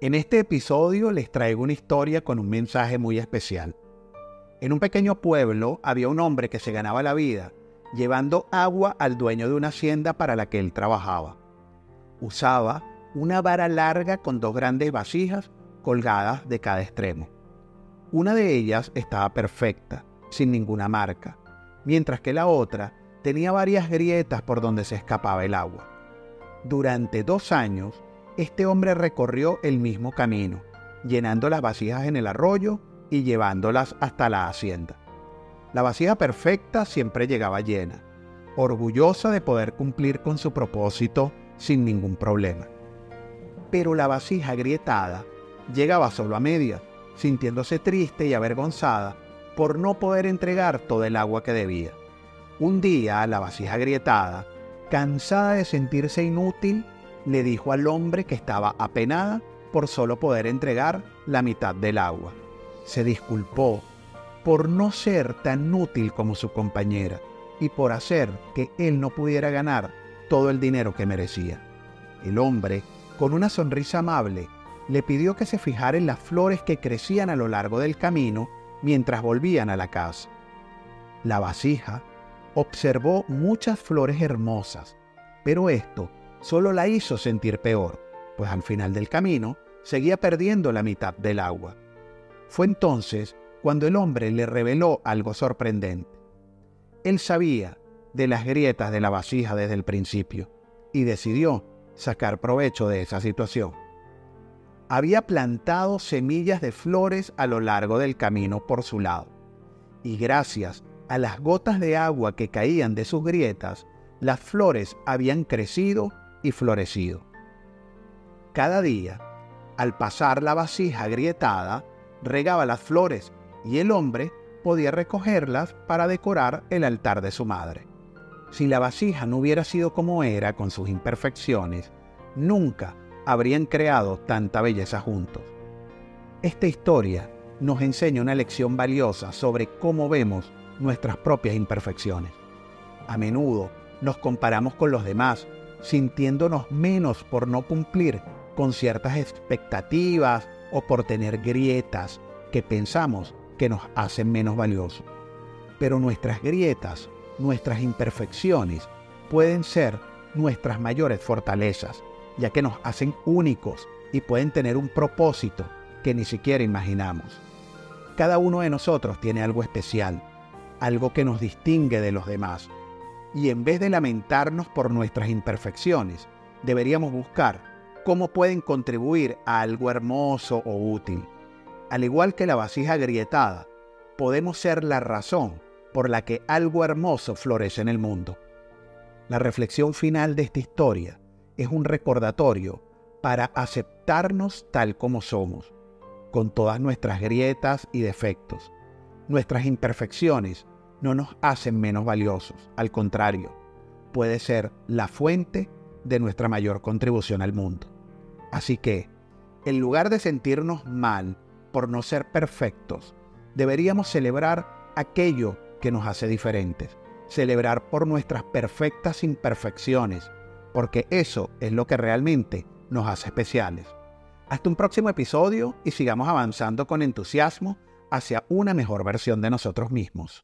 En este episodio les traigo una historia con un mensaje muy especial. En un pequeño pueblo había un hombre que se ganaba la vida llevando agua al dueño de una hacienda para la que él trabajaba. Usaba una vara larga con dos grandes vasijas colgadas de cada extremo. Una de ellas estaba perfecta, sin ninguna marca, mientras que la otra tenía varias grietas por donde se escapaba el agua. Durante dos años, este hombre recorrió el mismo camino, llenando las vasijas en el arroyo y llevándolas hasta la hacienda. La vasija perfecta siempre llegaba llena, orgullosa de poder cumplir con su propósito sin ningún problema. Pero la vasija agrietada llegaba solo a medias, sintiéndose triste y avergonzada por no poder entregar todo el agua que debía. Un día la vasija agrietada, cansada de sentirse inútil, le dijo al hombre que estaba apenada por solo poder entregar la mitad del agua. Se disculpó por no ser tan útil como su compañera y por hacer que él no pudiera ganar todo el dinero que merecía. El hombre, con una sonrisa amable, le pidió que se fijara en las flores que crecían a lo largo del camino mientras volvían a la casa. La vasija observó muchas flores hermosas, pero esto solo la hizo sentir peor, pues al final del camino seguía perdiendo la mitad del agua. Fue entonces cuando el hombre le reveló algo sorprendente. Él sabía de las grietas de la vasija desde el principio y decidió sacar provecho de esa situación. Había plantado semillas de flores a lo largo del camino por su lado, y gracias a las gotas de agua que caían de sus grietas, las flores habían crecido y florecido. Cada día, al pasar la vasija agrietada, regaba las flores y el hombre podía recogerlas para decorar el altar de su madre. Si la vasija no hubiera sido como era con sus imperfecciones, nunca habrían creado tanta belleza juntos. Esta historia nos enseña una lección valiosa sobre cómo vemos nuestras propias imperfecciones. A menudo nos comparamos con los demás sintiéndonos menos por no cumplir con ciertas expectativas o por tener grietas que pensamos que nos hacen menos valiosos. Pero nuestras grietas, nuestras imperfecciones, pueden ser nuestras mayores fortalezas, ya que nos hacen únicos y pueden tener un propósito que ni siquiera imaginamos. Cada uno de nosotros tiene algo especial, algo que nos distingue de los demás, y en vez de lamentarnos por nuestras imperfecciones, deberíamos buscar cómo pueden contribuir a algo hermoso o útil. Al igual que la vasija agrietada, podemos ser la razón por la que algo hermoso florece en el mundo. La reflexión final de esta historia es un recordatorio para aceptarnos tal como somos, con todas nuestras grietas y defectos. Nuestras imperfecciones no nos hacen menos valiosos, al contrario, puede ser la fuente de nuestra mayor contribución al mundo. Así que, en lugar de sentirnos mal por no ser perfectos, deberíamos celebrar aquello que nos hace diferentes, celebrar por nuestras perfectas imperfecciones, porque eso es lo que realmente nos hace especiales. Hasta un próximo episodio y sigamos avanzando con entusiasmo hacia una mejor versión de nosotros mismos.